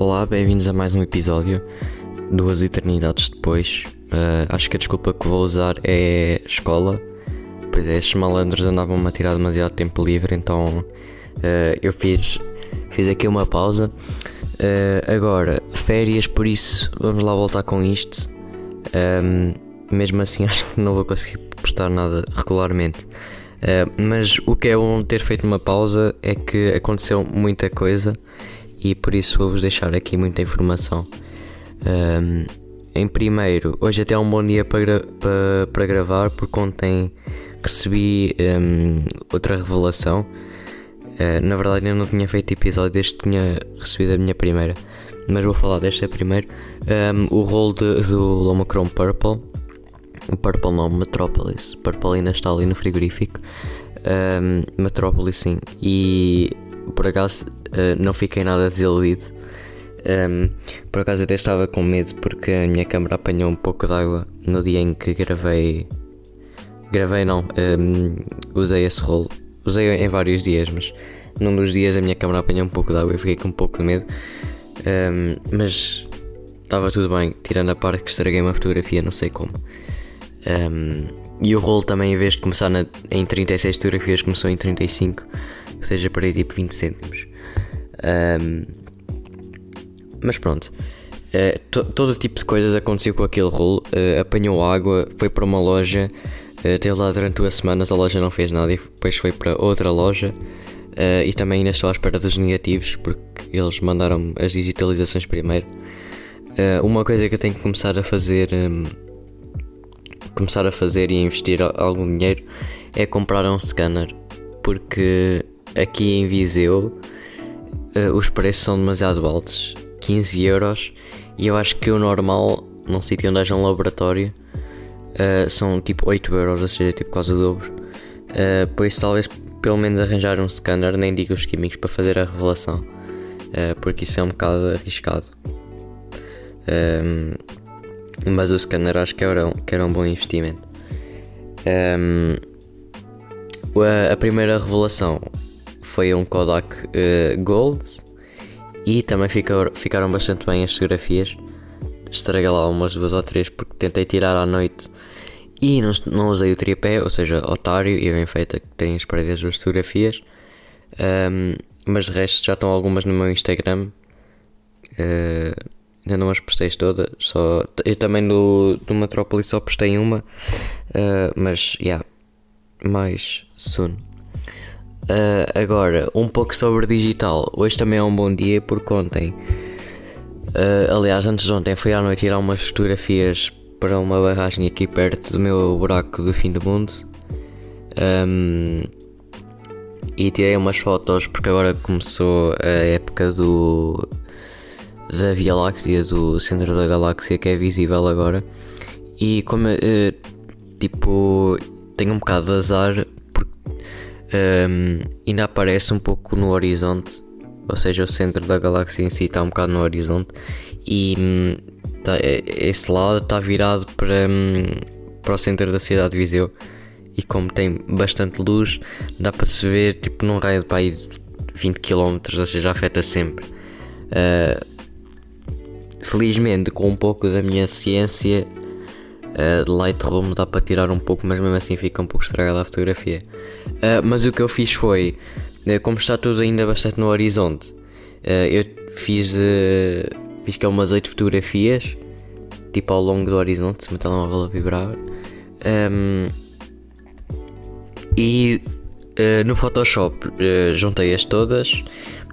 Olá, bem-vindos a mais um episódio. Duas eternidades depois. Uh, acho que a desculpa que vou usar é escola. Pois é, estes malandros andavam-me a tirar demasiado tempo livre, então uh, eu fiz, fiz aqui uma pausa. Uh, agora, férias, por isso vamos lá voltar com isto. Um, mesmo assim, acho que não vou conseguir postar nada regularmente. mas o que é bom ter feito uma pausa é que aconteceu muita coisa e por isso vou-vos deixar aqui muita informação. Um, em primeiro, hoje até é um bom dia para, para, para gravar porque ontem recebi um, outra revelação. Uh, na verdade, eu não tinha feito episódio desde que tinha recebido a minha primeira, mas vou falar desta primeiro. Um, o rol do Lomacron Purple, o Purple não, Metropolis. Purple ainda está ali no frigorífico. Um, Metropolis, sim. E por acaso uh, não fiquei nada desiludido. Um, por acaso até estava com medo porque a minha câmera apanhou um pouco de água no dia em que gravei. Gravei não, um, usei esse rolo. Usei em vários dias, mas num dos dias a minha câmera apanhou um pouco de água e fiquei com um pouco de medo. Um, mas estava tudo bem, tirando a parte que estraguei uma fotografia, não sei como. e o rolo também, em vez de começar na, em 36 fotografias, começou em 35 ou seja, para tipo 20 cêntimos. Um, mas pronto, uh, to, todo tipo de coisas aconteceu com aquele rolo. Uh, apanhou água, foi para uma loja, uh, lá durante duas semanas, a loja não fez nada e depois foi para outra loja. Uh, e também ainda estou à espera dos negativos porque eles mandaram as digitalizações primeiro. uma coisa que eu tenho que começar a fazer, um, começar a fazer e investir algum dinheiro é comprar um scanner porque aqui em Viseu uh, os preços são demasiado altos 15 euros e eu acho que o normal num sítio onde haja um laboratório uh, são tipo 8 euros, ou seja, tipo quase o dobro. Uh, por isso, talvez pelo menos arranjar um scanner, nem digo os químicos, para fazer a revelação, porque isso é um bocado arriscado. Um, mas o scanner acho que era um, que era um bom investimento. Um, a, a primeira revelação foi um Kodak uh, Gold e também ficou, ficaram bastante bem as fotografias. Estraguei lá umas duas ou três porque tentei tirar à noite e não, não usei o tripé, ou seja, otário e bem feita que tem as paredes das fotografias. Um, mas de resto já estão algumas no meu Instagram. Uh, ainda não as postei todas. Só, eu também no, no Metrópolis só postei uma. Uh, mas, já. Yeah, mais soon. Uh, agora, um pouco sobre digital. Hoje também é um bom dia porque ontem, uh, aliás, antes de ontem, fui à noite tirar umas fotografias para uma barragem aqui perto do meu buraco do fim do mundo. Um, e tirei umas fotos porque agora começou a época do da Via Láctea, do centro da galáxia que é visível agora. E como uh, tipo tenho um bocado de azar um, ainda aparece um pouco no horizonte, ou seja, o centro da galáxia em si está um bocado no horizonte e hum, tá, é, esse lado está virado para, hum, para o centro da cidade de Viseu. E como tem bastante luz, dá para se ver tipo num raio de para aí 20 km, ou seja, afeta sempre. Uh, felizmente, com um pouco da minha ciência, uh, Lightroom dá para tirar um pouco, mas mesmo assim fica um pouco estragada a fotografia. Uh, mas o que eu fiz foi, uh, como está tudo ainda bastante no horizonte, eu fiz, fiz que é umas 8 fotografias, tipo ao longo do horizonte, se o meu telemóvel a vibrar. Um, e no Photoshop juntei-as todas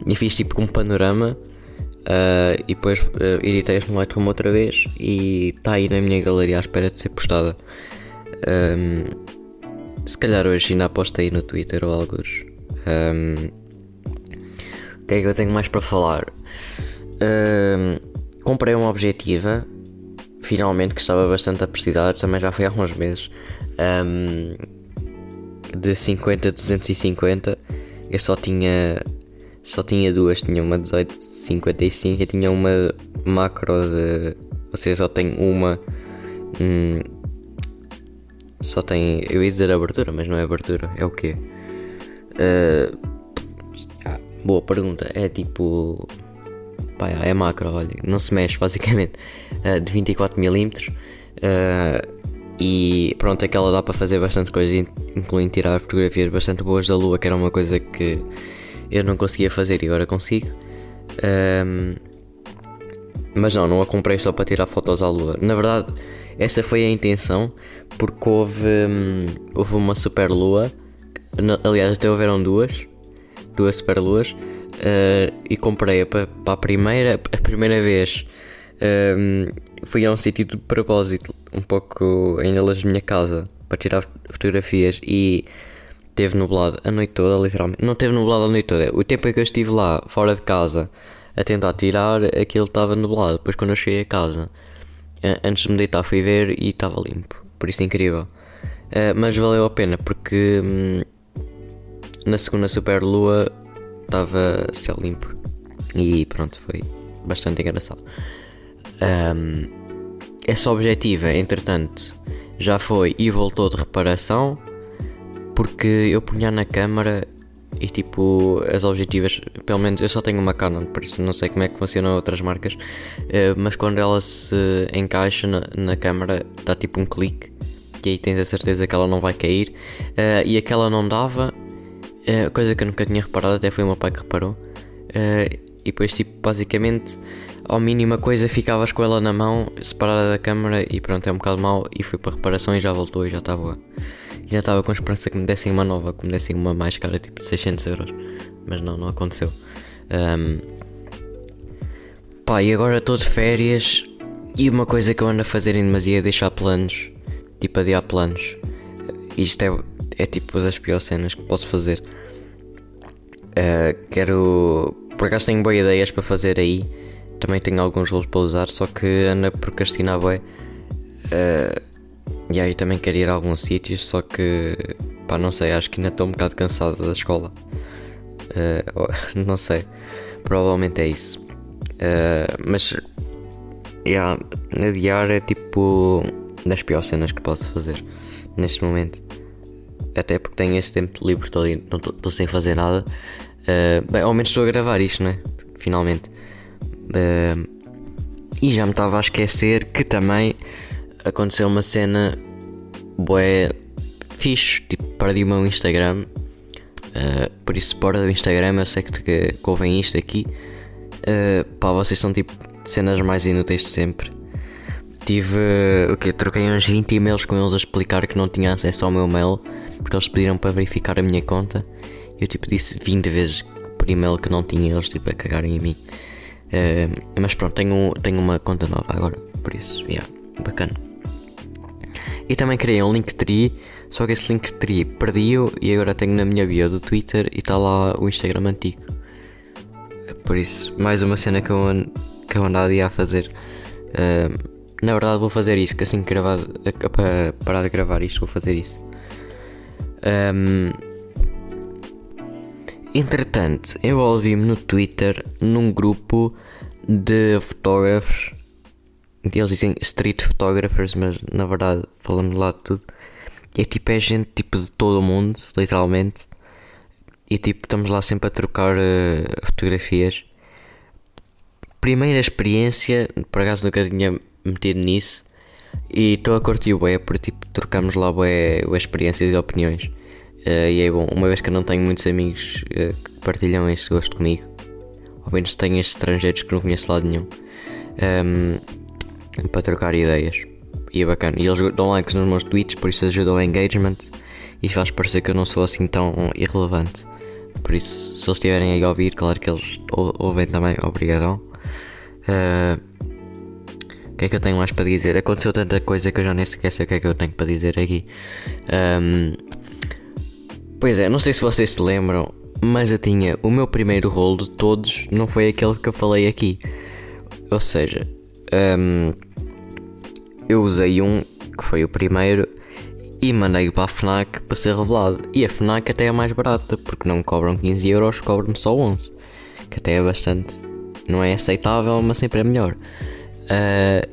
e fiz tipo um panorama Uh, e depois uh, editei-as no Lightroom outra vez e está aí na minha galeria à espera de ser postada. Um, se calhar hoje ainda apostei no Twitter ou alguns. Um, o que é que eu tenho mais para falar? Um, comprei uma objetiva, finalmente, que estava bastante a precisar, também já foi há uns meses. De 50 a 250. Eu só tinha só tinha duas, tinha uma 1855 e tinha uma macro de. Ou seja, só tem uma. Hum, só tem. Eu ia dizer abertura, mas não é abertura, é o quê? Uh, boa pergunta. É tipo. pá, é macro, olha, não se mexe basicamente, uh, de 24mm. Uh, e pronto, aquela dá para fazer bastante coisa, incluindo tirar fotografias bastante boas da lua, que era uma coisa que eu não conseguia fazer e agora consigo. Um, mas não, não a comprei só para tirar fotos à lua. Na verdade, essa foi a intenção, porque houve, hum, houve uma super lua. Aliás, até houveram duas, duas super luas. Uh, e comprei para, para a primeira, a primeira vez. Um, fui a um sítio de propósito, um pouco ainda longe da minha casa, para tirar fotografias e teve nublado a noite toda, literalmente. Não teve nublado a noite toda. O tempo em que eu estive lá, fora de casa, a tentar tirar, aquilo estava nublado. Depois, quando eu cheguei a casa, antes de me deitar, fui ver e estava limpo. Por isso, incrível. Uh, mas valeu a pena porque hum, na segunda super lua estava céu limpo. E pronto, foi bastante engraçado. Um, essa objetiva, entretanto, já foi e voltou de reparação porque eu punha na câmara e tipo as objetivas, pelo menos eu só tenho uma Canon, por isso não sei como é que funcionam outras marcas, uh, mas quando ela se encaixa na, na câmara dá tipo um clique e aí tens a certeza que ela não vai cair uh, e aquela não dava, uh, coisa que eu nunca tinha reparado, até foi o meu pai que reparou. e depois tipo basicamente ao mínima coisa ficavas com ela na mão, separada da câmera e pronto, é um bocado mau e fui para reparação e já voltou e já estava já estava com esperança que me dessem uma nova, que me dessem uma mais cara, tipo de 600 euros, mas não, não aconteceu. Um, pá, e agora estou de férias e uma coisa que eu ando a fazer em demasia é deixar planos, tipo adiar planos. Isto é, é tipo das piores cenas que posso fazer. Uh, quero. Por acaso tenho boas ideias para fazer aí também tenho alguns rolos para usar, só que anda a procrastinar bem. Uh, e aí também quero ir a alguns sítios, só que pá, não sei, acho que ainda estou um bocado cansado da escola. Uh, não sei, provavelmente é isso. Uh, mas yeah, adiar é tipo das piores cenas que posso fazer neste momento. Até porque tenho este tempo livre, estou, não estou sem fazer nada. Uh, bem, ao menos estou a gravar isto, né? Finalmente. E já me estava a esquecer que também aconteceu uma cena bué fixe, tipo, perdi o meu Instagram. Uh, por isso, fora do Instagram, eu sei que, que, que ouvem isto aqui. Uh, pá, vocês são tipo cenas mais inúteis de sempre. Tive uh, o que? Troquei uns 20 e-mails com eles a explicar que não tinha acesso ao meu mail porque eles pediram para verificar a minha conta. Eu tipo disse 20 vezes por e-mail que não tinha, eles tipo a cagarem em mim. Uh, mas pronto, tenho, tenho uma conta nova agora, por isso, yeah, bacana. E também criei um Linktree, só que esse Linktree perdi-o e agora tenho na minha bio do Twitter e está lá o Instagram antigo. Por isso, mais uma cena que eu, que eu ando a fazer. Na verdade, vou fazer isso, que assim que gravar, para parar de gravar isto, vou fazer isso. Um, Entretanto, envolvi-me no Twitter num grupo de fotógrafos. Eles dizem street photographers, mas na verdade falamos lá de tudo. É tipo, é gente tipo de todo o mundo, literalmente. E tipo, estamos lá sempre a trocar uh, fotografias. Primeira experiência, por acaso nunca tinha metido nisso. E estou a curtir o bué, porque tipo, trocamos lá bué, bué experiências e opiniões. Uh, e é bom, uma vez que eu não tenho muitos amigos uh, que partilham este gosto comigo, ao menos tenho estes estrangeiros que não conheço lado nenhum, um, para trocar ideias. E é bacana. E eles dão likes nos meus tweets, por isso ajuda o engagement e faz parecer que eu não sou assim tão irrelevante. Por isso, se eles estiverem aí a ouvir, claro que eles ouvem também, obrigadão. Uh, o que é que eu tenho mais para dizer? Aconteceu tanta coisa que eu já nem sequer sei o que é que eu tenho para dizer aqui. Um, ehm, Pois é, não sei se vocês se lembram, mas eu tinha o meu primeiro rolo de todos, não foi aquele que eu falei aqui. Ou seja, um, eu usei um que foi o primeiro e mandei-o para a FNAC para ser revelado. E a FNAC até é mais barata, porque não me cobram 15 euros, cobram-me só 11. Que até é bastante. Não é aceitável, mas sempre é melhor. Uh,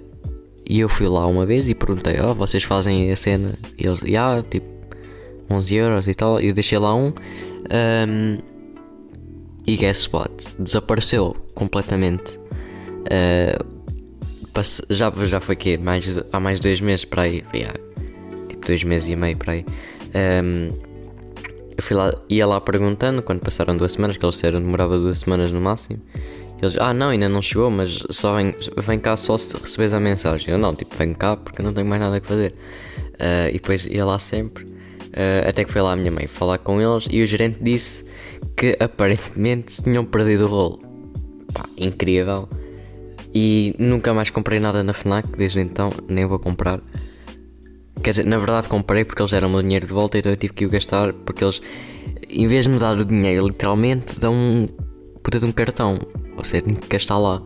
e eu fui lá uma vez e perguntei: Oh, vocês fazem a cena? E eles, ah, tipo, 11 euros e tal. Eu deixei lá um. um e guess what? Desapareceu completamente. Uh, já, já foi que mais, há mais dois meses para aí. Yeah, tipo dois meses e meio para aí. Um, eu fui lá, ia lá perguntando quando passaram duas semanas, que eles disseram demorava duas semanas no máximo. Eles, ah não, ainda não chegou, mas só vem, vem cá só se recebes a mensagem. Eu não, tipo, venho cá porque não tenho mais nada a fazer. Uh, e depois ia lá sempre, uh, até que foi lá a minha mãe falar com eles e o gerente disse que aparentemente tinham perdido o rolo. Pá, incrível. E nunca mais comprei nada na FNAC desde então, nem vou comprar. Quer dizer, na verdade comprei porque eles deram o dinheiro de volta, então eu tive que o gastar porque eles, em vez de me dar o dinheiro, literalmente dão um puta de um cartão. Ou seja, tenho que gastar lá.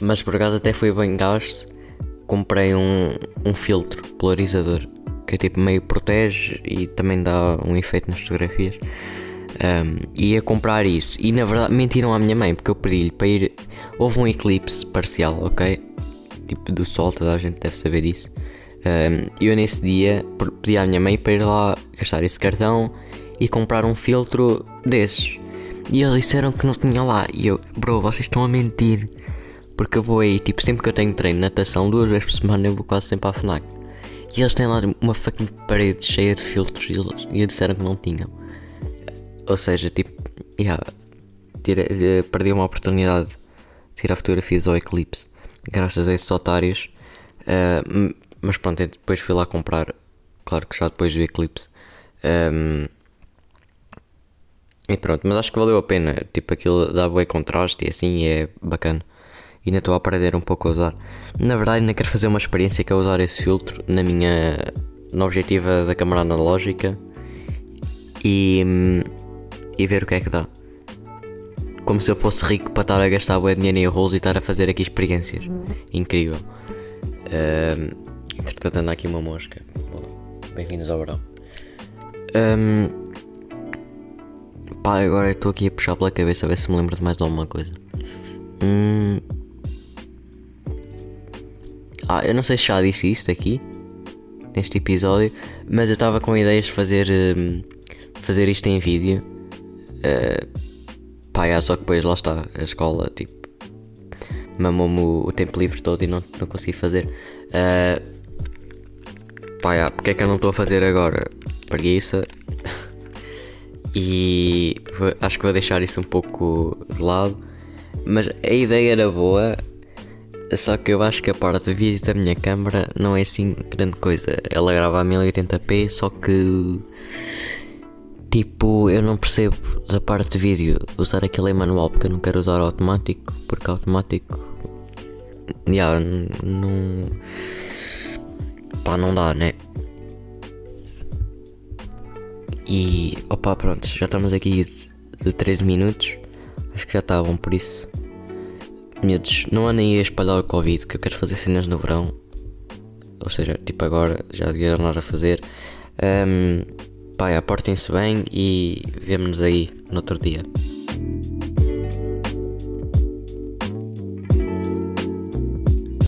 Mas por acaso até foi bem gasto. Comprei um, um filtro polarizador que tipo meio protege e também dá um efeito nas fotografias. Um, ia comprar isso e na verdade mentiram à minha mãe porque eu pedi-lhe para ir. Houve um eclipse parcial, ok? Tipo do sol, toda a gente deve saber disso. Um, eu nesse dia pedi à minha mãe para ir lá gastar esse cartão e comprar um filtro desses. E eles disseram que não tinha lá. E eu, bro, vocês estão a mentir. Porque eu vou aí, tipo, sempre que eu tenho treino natação, duas vezes por semana eu vou quase sempre à FNAC. E eles têm lá uma fucking parede cheia de filtros e eles, e disseram que não tinham. Ou seja, tipo, yeah, tira, eh, perdi uma oportunidade de tirar fotografias ao eclipse. Graças a esses otários. Uh, mas pronto, depois fui lá comprar. Claro que já depois do eclipse. Um, e pronto, mas acho que valeu a pena. Tipo, aquilo dá bom contraste e assim é bacana. E ainda estou a aprender um pouco a usar. Na verdade, ainda quero fazer uma experiência que é usar esse filtro na minha. na objetiva da câmera analógica e. e ver o que é que dá. Como se eu fosse rico para estar a gastar o dinheiro em rolos e estar a fazer aqui experiências. Incrível. Um, entretanto, anda aqui uma mosca. Bem-vindos ao verão. Um, Pá, agora estou aqui a puxar pela cabeça a ver se me lembro de mais alguma coisa. Hum... Ah, eu não sei se já disse isto aqui neste episódio, mas eu estava com ideias de fazer, um, fazer isto em vídeo. Uh, pá, é, só que depois lá está, a escola tipo mamou-me o, o, tempo livre todo e não, não consegui fazer. Uh, pá, porque é que eu não estou a fazer agora? Preguiça. e acho que vou deixar isso um pouco de lado. Mas a ideia era boa, só que eu acho que a parte de vídeo da minha câmera não é assim grande coisa. Ela grava a 1080p, só que tipo eu não percebo da parte de vídeo usar aquele manual porque eu não quero usar automático, porque automático yeah, não pá não dá né? E opa, pronto, já estamos aqui de, de 13 minutos. Acho que já estavam por isso. Miúdos, não andem a espalhar o Covid, que eu quero fazer cenas no verão. Ou seja, tipo agora, já devia andar a fazer. Um, pá, aportem-se bem e vemo-nos aí no outro dia.